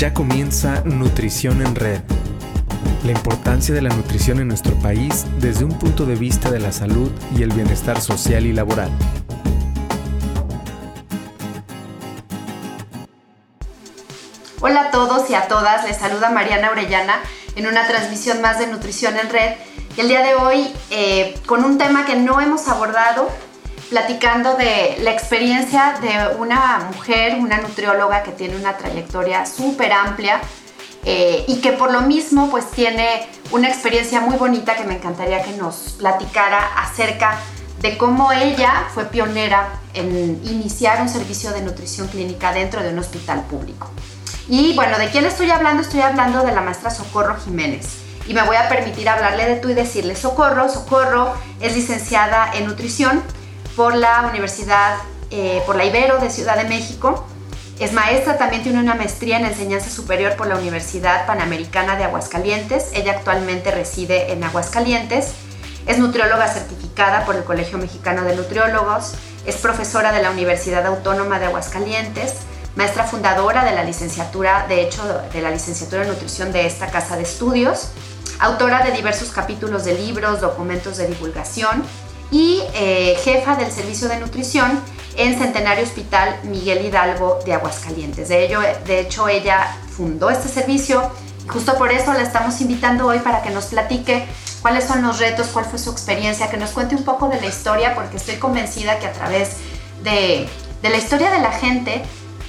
Ya comienza Nutrición en Red. La importancia de la nutrición en nuestro país desde un punto de vista de la salud y el bienestar social y laboral. Hola a todos y a todas, les saluda Mariana Orellana en una transmisión más de Nutrición en Red. El día de hoy eh, con un tema que no hemos abordado, platicando de la experiencia de una mujer, una nutrióloga que tiene una trayectoria súper amplia eh, y que por lo mismo pues tiene una experiencia muy bonita que me encantaría que nos platicara acerca de cómo ella fue pionera en iniciar un servicio de nutrición clínica dentro de un hospital público. Y bueno, ¿de quién estoy hablando? Estoy hablando de la maestra Socorro Jiménez. Y me voy a permitir hablarle de tú y decirle Socorro. Socorro es licenciada en nutrición por la Universidad, eh, por la Ibero de Ciudad de México. Es maestra, también tiene una maestría en enseñanza superior por la Universidad Panamericana de Aguascalientes. Ella actualmente reside en Aguascalientes. Es nutrióloga certificada por el Colegio Mexicano de Nutriólogos. Es profesora de la Universidad Autónoma de Aguascalientes. Maestra fundadora de la licenciatura, de hecho, de la licenciatura en nutrición de esta casa de estudios. Autora de diversos capítulos de libros, documentos de divulgación y eh, jefa del servicio de nutrición en Centenario Hospital Miguel Hidalgo de Aguascalientes. De, ello, de hecho, ella fundó este servicio y justo por eso la estamos invitando hoy para que nos platique cuáles son los retos, cuál fue su experiencia, que nos cuente un poco de la historia, porque estoy convencida que a través de, de la historia de la gente,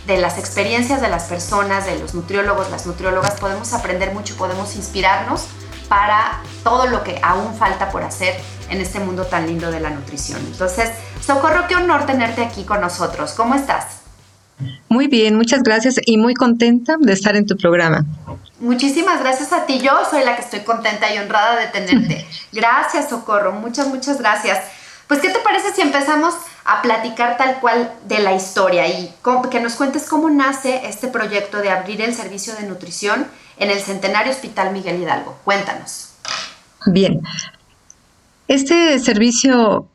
de las experiencias de las personas, de los nutriólogos, las nutriólogas, podemos aprender mucho, podemos inspirarnos para todo lo que aún falta por hacer en este mundo tan lindo de la nutrición. Entonces, Socorro, qué honor tenerte aquí con nosotros. ¿Cómo estás? Muy bien, muchas gracias y muy contenta de estar en tu programa. Muchísimas gracias a ti. Yo soy la que estoy contenta y honrada de tenerte. Gracias, Socorro. Muchas, muchas gracias. Pues, ¿qué te parece si empezamos a platicar tal cual de la historia y que nos cuentes cómo nace este proyecto de abrir el servicio de nutrición en el Centenario Hospital Miguel Hidalgo? Cuéntanos. Bien, este servicio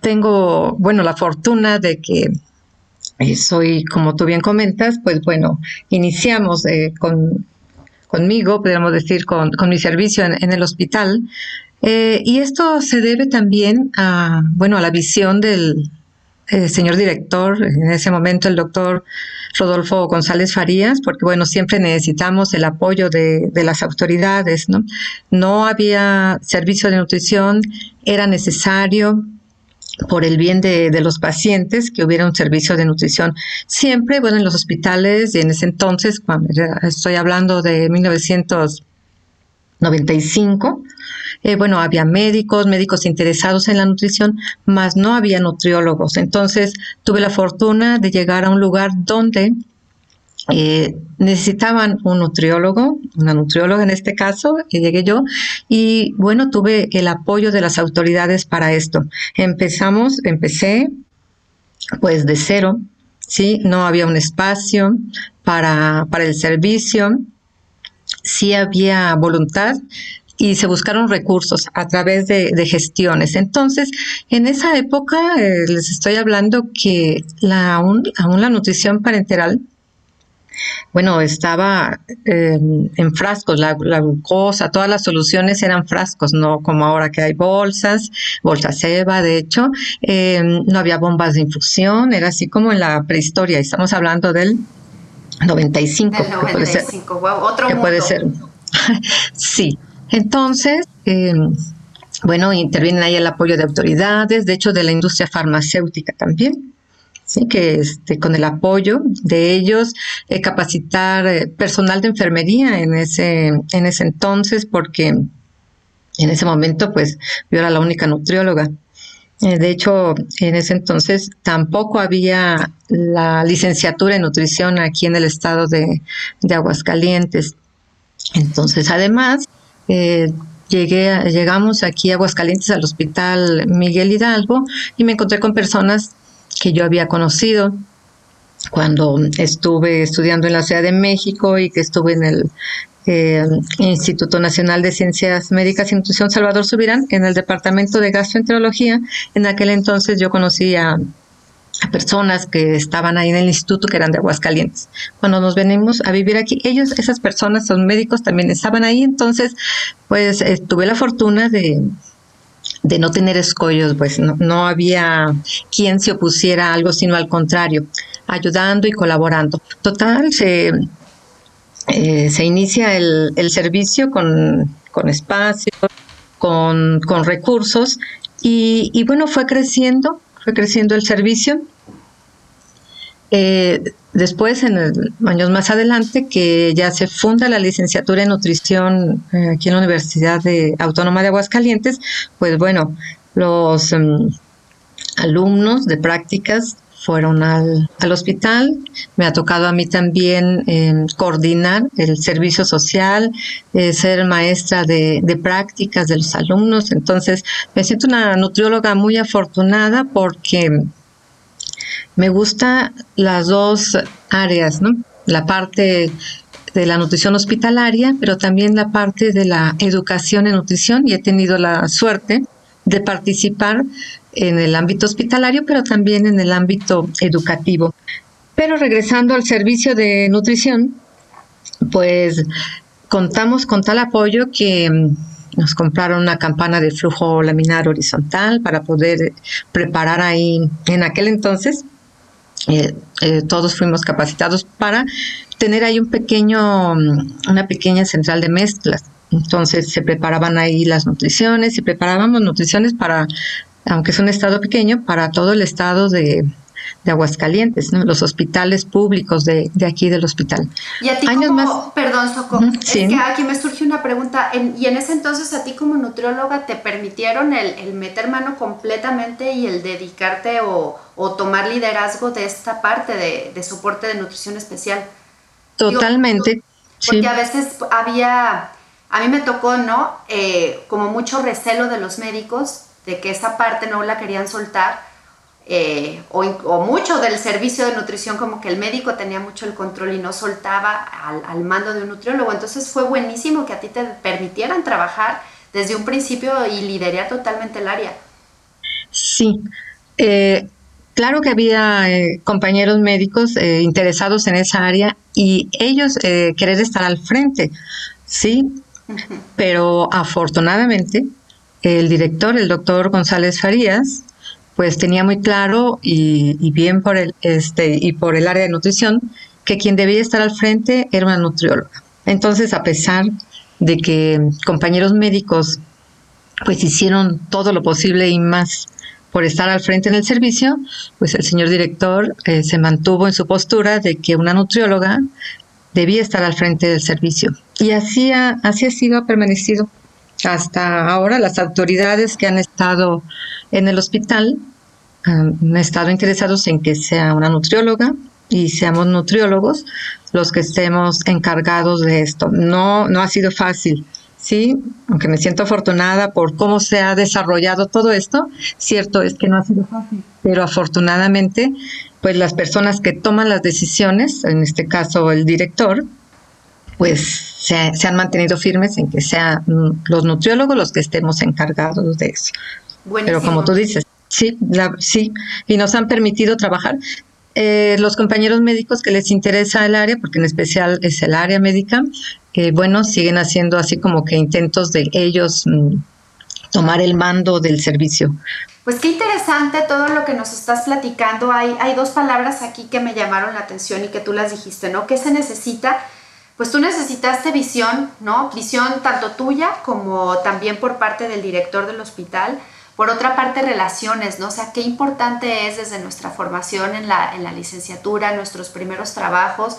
tengo, bueno, la fortuna de que eh, soy, como tú bien comentas, pues bueno, iniciamos eh, con, conmigo, podríamos decir, con, mi servicio en, el hospital. Eh, y esto se debe también a, bueno, a la visión del señor director, en ese momento el doctor Rodolfo González Farías, porque bueno, siempre necesitamos el apoyo de, las autoridades, ¿no? No había servicio de nutrición, era necesario por el bien de, los pacientes que hubiera un servicio de nutrición. Siempre, bueno, en los hospitales, en ese entonces, cuando estoy hablando de 1995, eh, bueno, había médicos, médicos interesados en la nutrición, mas no había nutriólogos. Entonces tuve la fortuna de llegar a un lugar donde eh, necesitaban un nutriólogo, una nutrióloga en este caso, y llegué yo, y bueno, tuve el apoyo de las autoridades para esto. Empezamos, empecé pues de cero, ¿sí? No había un espacio para, para el servicio, sí había voluntad, y se buscaron recursos a través de, gestiones. Entonces, en esa época eh, les estoy hablando que la, aún, la nutrición parenteral bueno, estaba em, en frascos, la, glucosa, todas las soluciones eran frascos, no como ahora que hay bolsas, bolsas EVA, de hecho, em, no había bombas de infusión, era así como en la prehistoria, estamos hablando del 95. Del 95, wow, otro que puede ser. sí, entonces, em, bueno, intervienen ahí el apoyo de autoridades, de hecho de la industria farmacéutica también, ¿sí? que este, con el apoyo de ellos, eh, capacitar eh, personal de enfermería en ese, en ese entonces, porque en ese momento pues yo era la única nutrióloga. Eh, de hecho, en ese entonces tampoco había la licenciatura en nutrición aquí en el estado de, de Aguascalientes. Entonces, además, eh, llegué, llegamos aquí a Aguascalientes al hospital Miguel Hidalgo y me encontré con personas que yo había conocido cuando estuve estudiando en la Ciudad de México y que estuve en el eh, Instituto Nacional de Ciencias Médicas y Nutrición Salvador Subirán en el Departamento de Gastroenterología. En aquel entonces yo conocí a, personas que estaban ahí en el instituto que eran de Aguascalientes. Cuando nos venimos a vivir aquí, ellos, esas personas, son médicos, también estaban ahí, entonces pues eh, tuve la fortuna de, de no tener escollos, pues no, había quien se opusiera a algo, sino al contrario, ayudando y colaborando. Total, se, eh, se inicia el, servicio con, con espacio, con, recursos y, y, bueno, fue creciendo, fue creciendo el servicio. Eh, después, en años más adelante, que ya se funda la licenciatura en nutrición eh, aquí en la Universidad Autónoma de Aguascalientes, pues bueno, los em, alumnos de prácticas fueron al, hospital. Me ha tocado a mí también em, coordinar el servicio social, eh, ser maestra de, de, prácticas de los alumnos. Entonces, me siento una nutrióloga muy afortunada porque me gusta las dos áreas, ¿no? La parte de la nutrición hospitalaria, pero también la parte de la educación en nutrición y he tenido la suerte de participar en el ámbito hospitalario, pero también en el ámbito educativo. Pero regresando al servicio de nutrición, pues contamos con tal apoyo que mm, nos compraron una campana de flujo laminar horizontal para poder preparar ahí en aquel entonces eh, eh, todos fuimos capacitados para tener ahí un pequeño, mm, una pequeña central de mezclas. Entonces se preparaban ahí las nutriciones y preparábamos nutriciones para, aunque es un estado pequeño, para todo el estado de, de Aguascalientes, los hospitales públicos de, aquí del hospital. Y a ti como, perdón, Soco, es que aquí me surge una pregunta, y en ese entonces a ti como nutrióloga te permitieron el, meter mano completamente y el dedicarte o, tomar liderazgo de esta parte de, soporte de nutrición especial. Totalmente. porque a veces había, a mí me tocó, ¿no? Eh, como mucho recelo de los médicos de que esa parte no la querían soltar eh, o, mucho del servicio de nutrición, como que el médico tenía mucho el control y no soltaba al, mando de un nutriólogo. Entonces fue buenísimo que a ti te permitieran trabajar desde un principio y liderar totalmente el área. Sí, eh, claro que había eh, compañeros médicos interesados en esa área y ellos querer estar al frente, sí, pero afortunadamente el director, el doctor González Farías, pues tenía muy claro y, bien por el, este, y por el área de nutrición que quien debía estar al frente era una nutrióloga. Entonces, a pesar de que compañeros médicos pues hicieron todo lo posible y más por estar al frente en el servicio, pues el señor director eh, se mantuvo en su postura de que una nutrióloga debía estar al frente del servicio. Y así ha, así ha sido, permanecido hasta ahora. Las autoridades que han estado en el hospital han estado interesados en que sea una nutrióloga y seamos nutriólogos los que estemos encargados de esto. No, no ha sido fácil, sí, aunque me siento afortunada por cómo se ha desarrollado todo esto, cierto es que no ha sido fácil, pero afortunadamente, pues las personas que toman las decisiones, en este caso el director, pues se, se han mantenido firmes en que sean los nutriólogos los que estemos encargados de eso. Pero como tú dices, sí, sí, y nos han permitido trabajar. Eh, los compañeros médicos que les interesa el área, porque en especial es el área médica, eh, bueno, siguen haciendo así como que intentos de ellos mm, tomar el mando del servicio. Pues qué interesante todo lo que nos estás platicando. Hay, hay dos palabras aquí que me llamaron la atención y que tú las dijiste, ¿no? ¿Qué se necesita? Pues tú necesitaste visión, ¿no? Visión tanto tuya como también por parte del director del hospital por otra parte, relaciones, ¿no? O sea, qué importante es desde nuestra formación en la, en la licenciatura, nuestros primeros trabajos,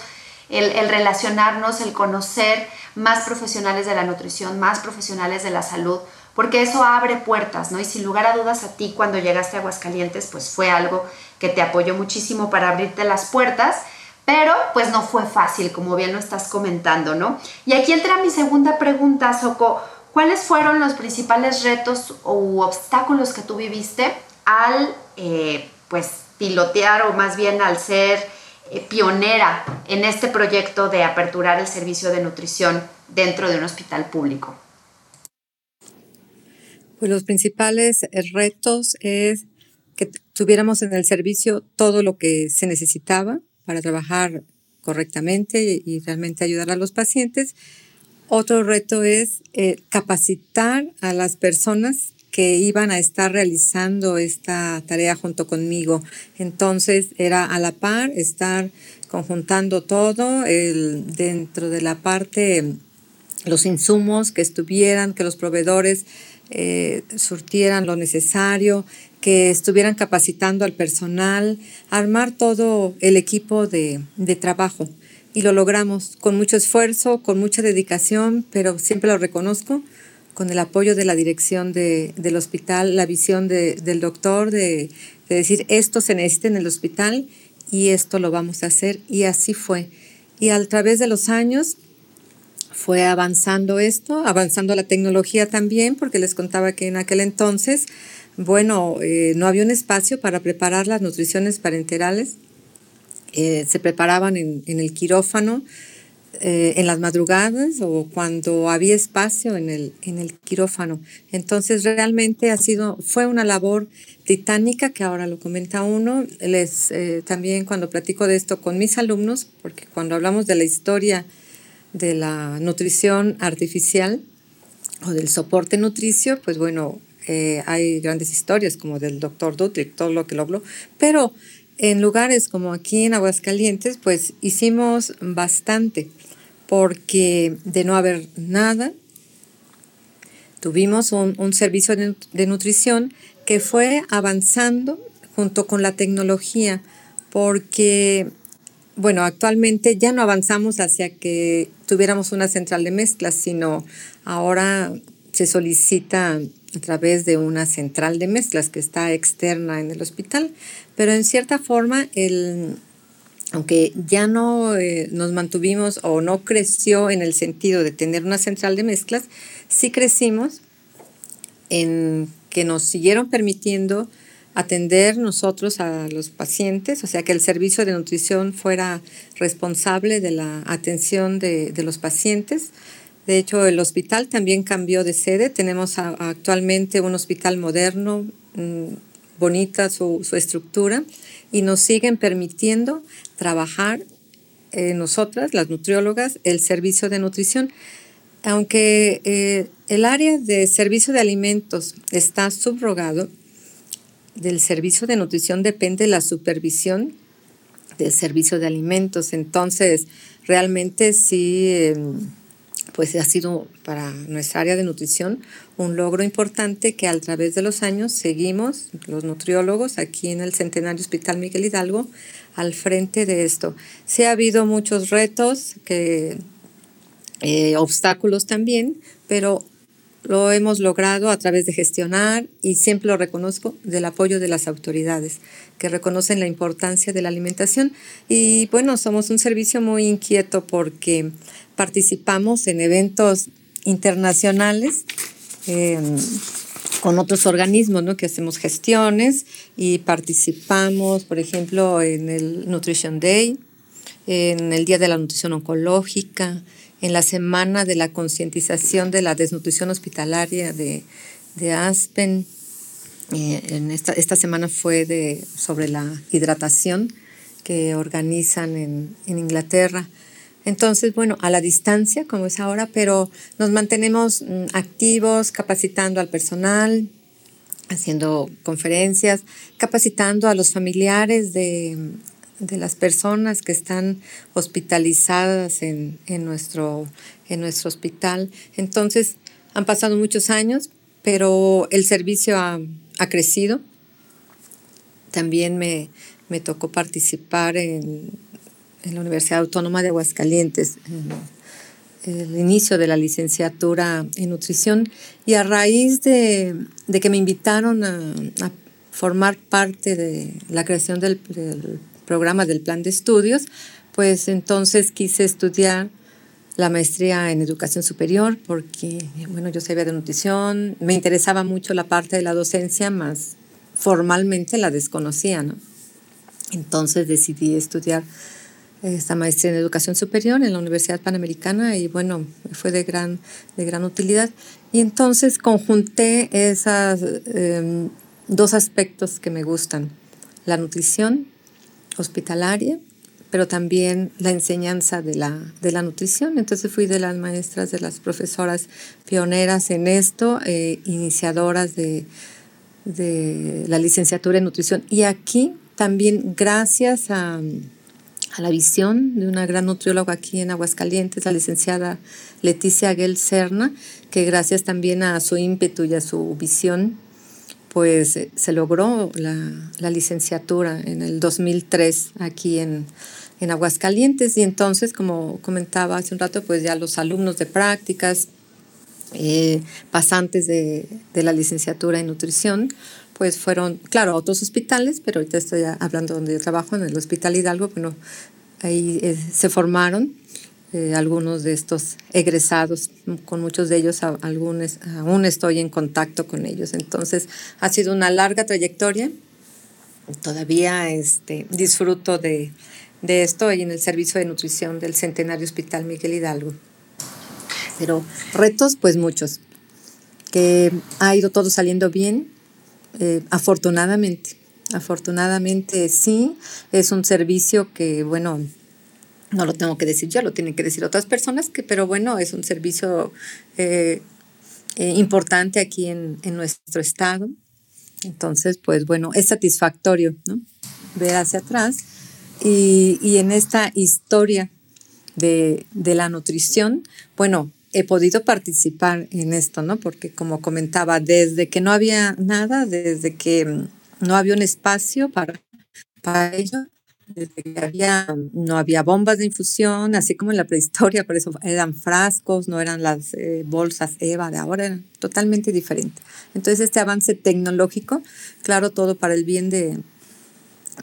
el, el, relacionarnos, el conocer más profesionales de la nutrición, más profesionales de la salud, porque eso abre puertas, ¿no? Y sin lugar a dudas a ti cuando llegaste a Aguascalientes, pues fue algo que te apoyó muchísimo para abrirte las puertas, pero pues no fue fácil, como bien lo estás comentando, ¿no? Y aquí entra mi segunda pregunta, Soco. ¿Cuáles fueron los principales retos u obstáculos que tú viviste al eh, pues, pilotear o más bien al ser eh, pionera en este proyecto de aperturar el servicio de nutrición dentro de un hospital público? Pues los principales retos es que tuviéramos en el servicio todo lo que se necesitaba para trabajar correctamente y realmente ayudar a los pacientes. Otro reto es eh, capacitar a las personas que iban a estar realizando esta tarea junto conmigo. Entonces era a la par estar conjuntando todo el, dentro de la parte, los insumos que estuvieran, que los proveedores eh, surtieran lo necesario, que estuvieran capacitando al personal, armar todo el equipo de, de trabajo. Y lo logramos con mucho esfuerzo, con mucha dedicación, pero siempre lo reconozco, con el apoyo de la dirección de, del hospital, la visión de, del doctor de, de, decir esto se necesita en el hospital y esto lo vamos a hacer y así fue. Y a través de los años fue avanzando esto, avanzando la tecnología también, porque les contaba que en aquel entonces, bueno, eh, no había un espacio para preparar las nutriciones parenterales, eh, se preparaban en, el quirófano, eh, en las madrugadas o cuando había espacio en el, en el quirófano. Entonces realmente ha sido, fue una labor titánica que ahora lo comenta uno. Les, también cuando platico de esto con mis alumnos, porque cuando hablamos de la historia de la nutrición artificial o del soporte nutricio, pues bueno, eh, hay grandes historias como del doctor Dutrik, todo lo que lo habló, pero en lugares como aquí en Aguascalientes, pues hicimos bastante porque de no haber nada, tuvimos un, servicio de, nutrición que fue avanzando junto con la tecnología, porque, bueno, actualmente ya no avanzamos hacia que tuviéramos una central de mezclas, sino ahora se solicita a través de una central de mezclas que está externa en el hospital, pero en cierta forma el, aunque ya no eh, nos mantuvimos o no creció en el sentido de tener una central de mezclas, sí crecimos en que nos siguieron permitiendo atender nosotros a los pacientes, o sea, que el servicio de nutrición fuera responsable de la atención de, los pacientes. De hecho, el hospital también cambió de sede. Tenemos actualmente un hospital moderno, mm, bonita su, su estructura, y nos siguen permitiendo trabajar eh, nosotras, las nutriólogas, el servicio de nutrición. Aunque eh, el área de servicio de alimentos está subrogado, del servicio de nutrición depende la supervisión del servicio de alimentos. Entonces, realmente sí, em, pues ha sido para nuestra área de nutrición un logro importante que a través de los años seguimos, los nutriólogos, aquí en el Centenario Hospital Miguel Hidalgo, al frente de esto. Sí ha habido muchos retos, que, eh, obstáculos también, pero lo hemos logrado a través de gestionar y siempre lo reconozco del apoyo de las autoridades que reconocen la importancia de la alimentación. Y bueno, somos un servicio muy inquieto porque participamos en eventos internacionales em, con otros organismos, ¿no? Que hacemos gestiones y participamos, por ejemplo, en el Nutrition Day, en el Día de la Nutrición Oncológica, en la Semana de la Concientización de la Desnutrición Hospitalaria de, de Aspen. Eh, en esta, esta semana fue de, sobre la hidratación que organizan en, en Inglaterra. Entonces, bueno, a la distancia, como es ahora, pero nos mantenemos mm, activos, capacitando al personal, haciendo conferencias, capacitando a los familiares de, las personas que están hospitalizadas en, nuestro, en nuestro hospital. Entonces, han pasado muchos años, pero el servicio ha, crecido. También me, me tocó participar en en la Universidad Autónoma de Aguascalientes, en el inicio de la licenciatura en nutrición, y a raíz de, que me invitaron a, formar parte de la creación del, programa del plan de estudios, pues entonces quise estudiar la maestría en educación superior porque, bueno, yo sabía de nutrición, me interesaba mucho la parte de la docencia, más formalmente la desconocía, ¿no? Entonces decidí estudiar esta maestría en educación superior en la Universidad Panamericana y bueno, fue de gran, de gran utilidad. Y entonces conjunté esos em, dos aspectos que me gustan, la nutrición hospitalaria, pero también la enseñanza de la, de la nutrición. Entonces fui de las maestras, de las profesoras pioneras en esto, eh, iniciadoras de, de la licenciatura en nutrición. Y aquí también gracias a, a la visión de una gran nutrióloga aquí en Aguascalientes, la licenciada Leticia Aguel Serna, que gracias también a su ímpetu y a su visión, pues eh, se logró la, la licenciatura en el 2003 aquí en, en Aguascalientes. Y entonces, como comentaba hace un rato, pues ya los alumnos de prácticas, eh, pasantes de, de, la licenciatura en nutrición, pues fueron, claro, a otros hospitales, pero ahorita estoy hablando donde yo trabajo, en el Hospital Hidalgo, bueno, ahí eh, se formaron eh, algunos de estos egresados, con muchos de ellos algunos, aún estoy en contacto con ellos. Entonces, ha sido una larga trayectoria. Todavía este, disfruto de, de esto y en el servicio de nutrición del Centenario Hospital Miguel Hidalgo. Pero retos, pues muchos, que ha ido todo saliendo bien, eh, afortunadamente. Afortunadamente sí, es un servicio que, bueno, no lo tengo que decir yo, lo tienen que decir otras personas, que, pero bueno, es un servicio eh, eh, importante aquí en, en, nuestro estado. Entonces, pues bueno, es satisfactorio, ¿no? Ver hacia atrás. Y, y en esta historia de, de la nutrición, bueno, he podido participar en esto, ¿no? Porque como comentaba, desde que no había nada, desde que no había un espacio para, para ello, desde que había, no había bombas de infusión, así como en la prehistoria, por eso eran frascos, no eran las eh, bolsas EVA de ahora, eran totalmente diferente. Entonces este avance tecnológico, claro, todo para el bien de,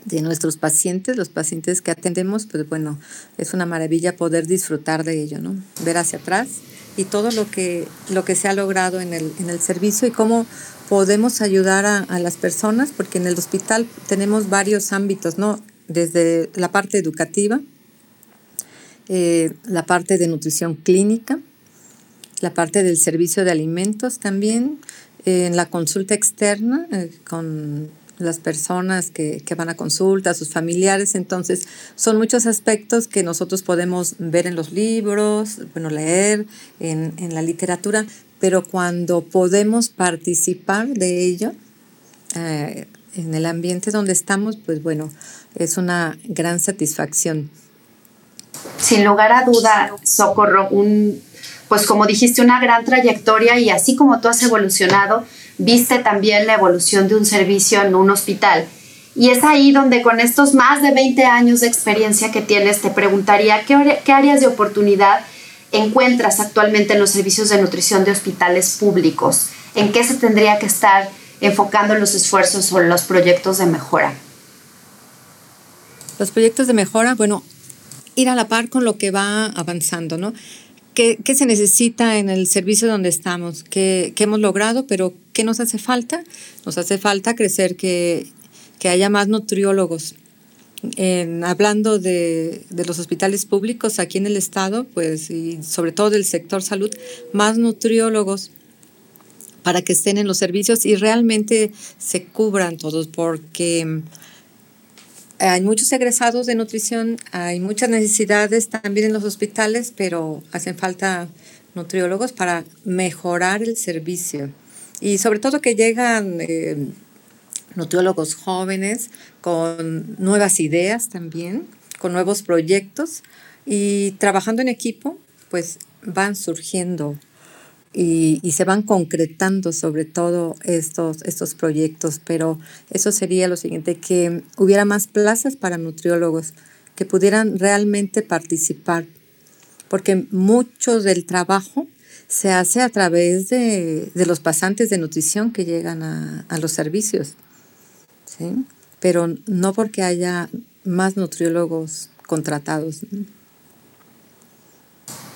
de nuestros pacientes, los pacientes que atendemos, pues bueno, es una maravilla poder disfrutar de ello, ¿no? Ver hacia atrás y todo lo que, lo que se ha logrado en el, en el servicio y cómo podemos ayudar a, a, las personas, porque en el hospital tenemos varios ámbitos, ¿no? Desde la parte educativa, eh, la parte de nutrición clínica, la parte del servicio de alimentos también, eh, en la consulta externa eh, con las personas que, que, van a consulta, sus familiares. Entonces, son muchos aspectos que nosotros podemos ver en los libros, bueno, leer en, en la literatura, pero cuando podemos participar de ello eh, en el ambiente donde estamos, pues bueno, es una gran satisfacción. Sin lugar a duda, Socorro, un, pues como dijiste, una gran trayectoria y así como tú has evolucionado, viste también la evolución de un servicio en un hospital. Y es ahí donde con estos más de 20 años de experiencia que tienes, te preguntaría qué, qué áreas de oportunidad encuentras actualmente en los servicios de nutrición de hospitales públicos. ¿En qué se tendría que estar enfocando los esfuerzos o los proyectos de mejora? Los proyectos de mejora, bueno, ir a la par con lo que va avanzando, ¿no? ¿Qué, qué se necesita en el servicio donde estamos? ¿Qué, ¿Qué, hemos logrado? Pero ¿qué nos hace falta? Nos hace falta crecer, que, que haya más nutriólogos. En, hablando de, de, los hospitales públicos aquí en el estado, pues, y sobre todo del sector salud, más nutriólogos para que estén en los servicios y realmente se cubran todos, porque hay muchos egresados de nutrición, hay muchas necesidades también en los hospitales, pero hacen falta nutriólogos para mejorar el servicio. Y sobre todo que llegan eh, nutriólogos jóvenes con nuevas ideas también, con nuevos proyectos y trabajando en equipo, pues van surgiendo y, y, se van concretando sobre todo estos, estos proyectos, pero eso sería lo siguiente, que hubiera más plazas para nutriólogos, que pudieran realmente participar, porque mucho del trabajo se hace a través de, de los pasantes de nutrición que llegan a, a los servicios, ¿sí? pero no porque haya más nutriólogos contratados.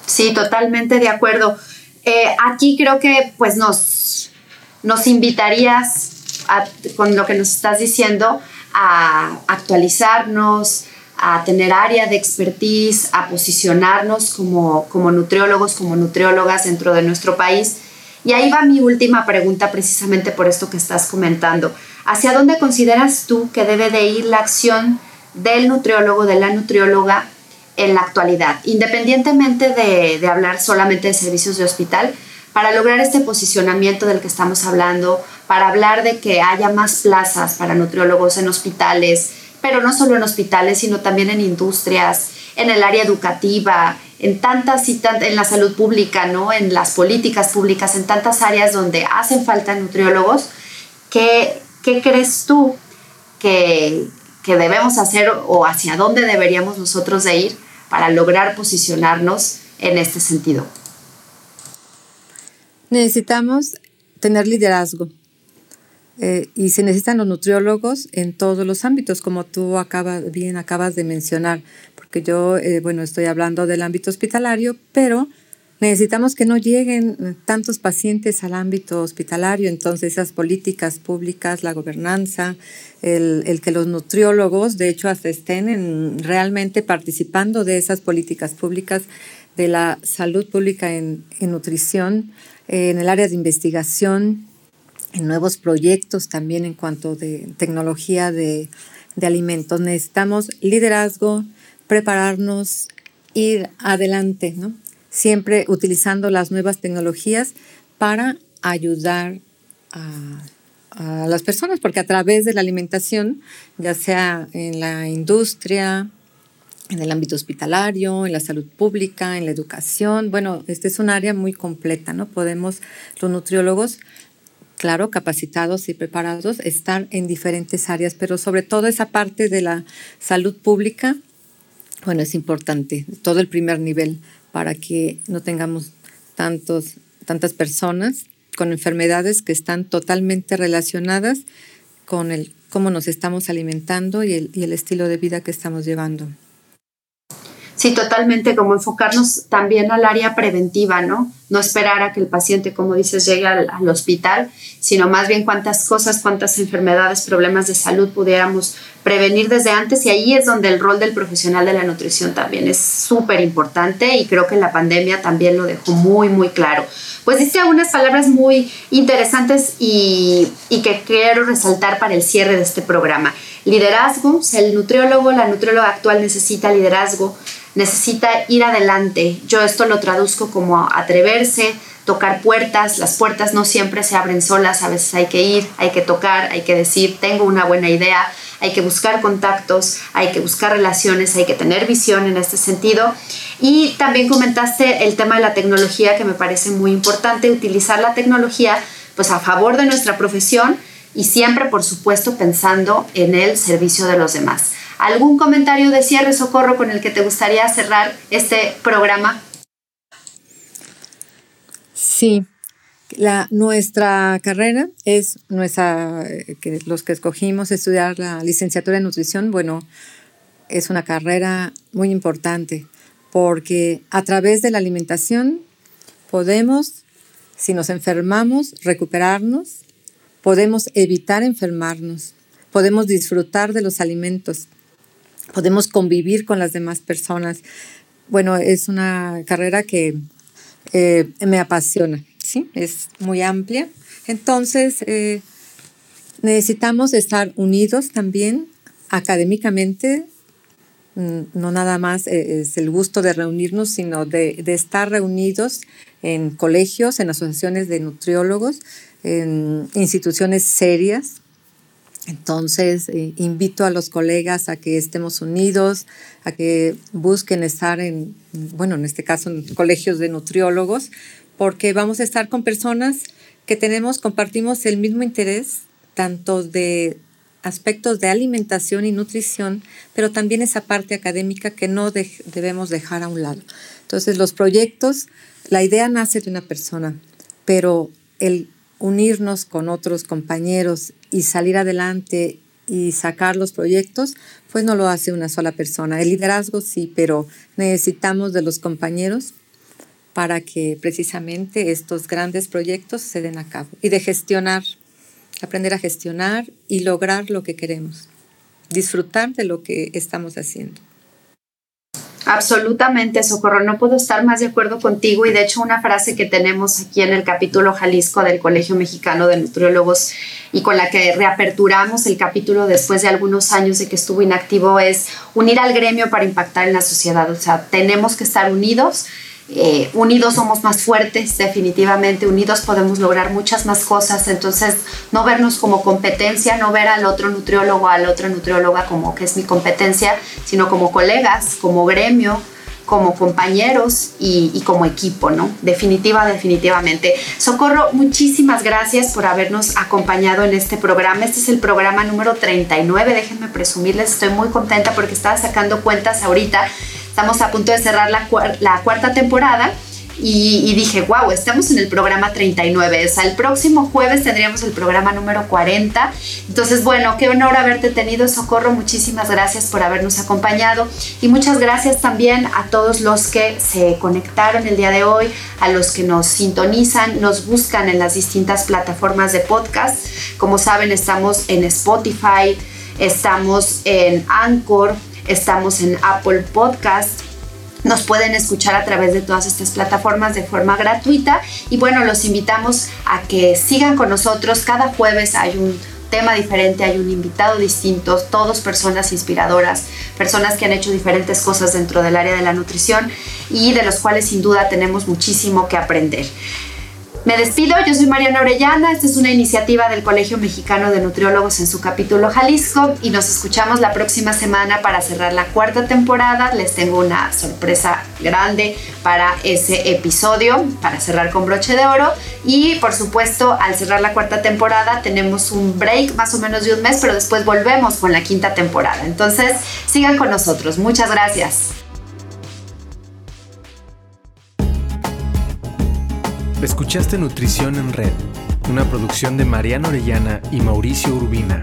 Sí, totalmente de acuerdo. Eh, aquí creo que pues nos, nos invitarías a, con lo que nos estás diciendo a actualizarnos, a tener área de expertise, a posicionarnos como, como nutriólogos, como nutriólogas dentro de nuestro país Y ahí va mi última pregunta precisamente por esto que estás comentando. ¿Hacia dónde consideras tú que debe de ir la acción del nutriólogo, de la nutrióloga en la actualidad, independientemente de, de hablar solamente de servicios de hospital? para lograr este posicionamiento del que estamos hablando, para hablar de que haya más plazas para nutriólogos en hospitales, pero no solo en hospitales, sino también en industrias, en el área educativa, en tantas y tantas, en la salud pública, ¿no? En las políticas públicas, en tantas áreas donde hacen falta nutriólogos, ¿qué, qué crees tú que, que debemos hacer o hacia dónde deberíamos nosotros de ir para lograr posicionarnos en este sentido? Necesitamos tener liderazgo eh, y se necesitan los nutriólogos en todos los ámbitos, como tú acabas, bien acabas de mencionar, porque yo, eh, bueno, estoy hablando del ámbito hospitalario, pero necesitamos que no lleguen tantos pacientes al ámbito hospitalario, entonces esas políticas públicas, la gobernanza, el, que los nutriólogos, de hecho, hasta estén en, realmente participando de esas políticas públicas de la salud pública en, nutrición, en el área de investigación, en nuevos proyectos también en cuanto de tecnología de, alimentos. Necesitamos liderazgo, prepararnos, ir adelante, ¿no? Siempre utilizando las nuevas tecnologías para ayudar a, las personas, porque a través de la alimentación, ya sea en la industria, en el ámbito hospitalario, en la salud pública, en la educación. Bueno, este es un área muy completa, ¿no? Podemos los nutriólogos, claro, capacitados y preparados, estar en diferentes áreas, pero sobre todo esa parte de la salud pública, bueno, es importante, todo el primer nivel, para que no tengamos tantos, tantas personas con enfermedades que están totalmente relacionadas con el cómo nos estamos alimentando y el, y el estilo de vida que estamos llevando. Sí, totalmente, como enfocarnos también al área preventiva, ¿no? No esperar a que el paciente, como dices, llegue al, hospital, sino más bien cuántas cosas, cuántas enfermedades, problemas de salud pudiéramos prevenir desde antes y ahí es donde el rol del profesional de la nutrición también es súper importante y creo que la pandemia también lo dejó muy, muy claro. Pues dice algunas palabras muy interesantes y, y que quiero resaltar para el cierre de este programa. Liderazgo, el nutriólogo, la nutrióloga actual necesita liderazgo, necesita ir adelante. Yo esto lo traduzco como atreverse, tocar puertas. Las puertas no siempre se abren solas, a veces hay que ir, hay que tocar, hay que decir, tengo una buena idea, hay que buscar contactos, hay que buscar relaciones, hay que tener visión en este sentido. Y también comentaste el tema de la tecnología que me parece muy importante, utilizar la tecnología pues a favor de nuestra profesión y siempre, por supuesto, pensando en el servicio de los demás. ¿Algún comentario de cierre, Socorro, con el que te gustaría cerrar este programa? Sí, la, nuestra carrera es nuestra, que los que escogimos estudiar la licenciatura en nutrición, bueno, es una carrera muy importante porque a través de la alimentación podemos, si nos enfermamos, recuperarnos podemos evitar enfermarnos, podemos disfrutar de los alimentos, podemos convivir con las demás personas. Bueno, es una carrera que eh, me apasiona, ¿sí? Es muy amplia. Entonces, eh, necesitamos estar unidos también académicamente, mm, no nada más eh, es el gusto de reunirnos, sino de, de estar reunidos en colegios, en asociaciones de nutriólogos, en instituciones serias. Entonces, eh, invito a los colegas a que estemos unidos, a que busquen estar en, bueno, en este caso, en colegios de nutriólogos, porque vamos a estar con personas que tenemos, compartimos el mismo interés, tanto de aspectos de alimentación y nutrición, pero también esa parte académica que no debemos dejar a un lado. Entonces, los proyectos, la idea nace de una persona, pero el unirnos con otros compañeros y salir adelante y sacar los proyectos, pues no lo hace una sola persona. El liderazgo sí, pero necesitamos de los compañeros para que precisamente estos grandes proyectos se den a cabo y de gestionar, aprender a gestionar y lograr lo que queremos, disfrutar de lo que estamos haciendo. Absolutamente, Socorro. No puedo estar más de acuerdo contigo y de hecho una frase que tenemos aquí en el capítulo Jalisco del Colegio Mexicano de Nutriólogos y con la que reaperturamos el capítulo después de algunos años de que estuvo inactivo es unir al gremio para impactar en la sociedad. O sea, tenemos que estar unidos eh, unidos somos más fuertes, definitivamente, unidos podemos lograr muchas más cosas, entonces no vernos como competencia, no ver al otro nutriólogo, a la otra nutrióloga como que es mi competencia, sino como colegas, como gremio, como compañeros y, como equipo, ¿no? Definitiva, definitivamente. Socorro, muchísimas gracias por habernos acompañado en este programa. Este es el programa número 39, déjenme presumirles, estoy muy contenta porque estaba sacando cuentas ahorita Estamos a punto de cerrar la, cuarta temporada. Y, dije, wow, estamos en el programa 39, o sea, el próximo jueves tendríamos el programa número 40. Entonces, bueno, qué honor haberte tenido, Socorro, muchísimas gracias por habernos acompañado y muchas gracias también a todos los que se conectaron el día de hoy, a los que nos sintonizan, nos buscan en las distintas plataformas de podcast. Como saben, estamos en Spotify, estamos en Anchor, estamos en Apple Podcast. Nos pueden escuchar a través de todas estas plataformas de forma gratuita y bueno, los invitamos a que sigan con nosotros. Cada jueves hay un tema diferente, hay un invitado distinto, todos personas inspiradoras, personas que han hecho diferentes cosas dentro del área de la nutrición y de los cuales sin duda tenemos muchísimo que aprender. Me despido, yo soy Mariana Orellana, esta es una iniciativa del Colegio Mexicano de Nutriólogos en su capítulo Jalisco y nos escuchamos la próxima semana para cerrar la cuarta temporada. Les tengo una sorpresa grande para ese episodio, para cerrar con broche de oro y por supuesto al cerrar la cuarta temporada tenemos un break más o menos de un mes, pero después volvemos con la quinta temporada. Entonces sigan con nosotros, muchas gracias. Escuchaste Nutrición en Red, una producción de Mariano Orellana y Mauricio Urbina.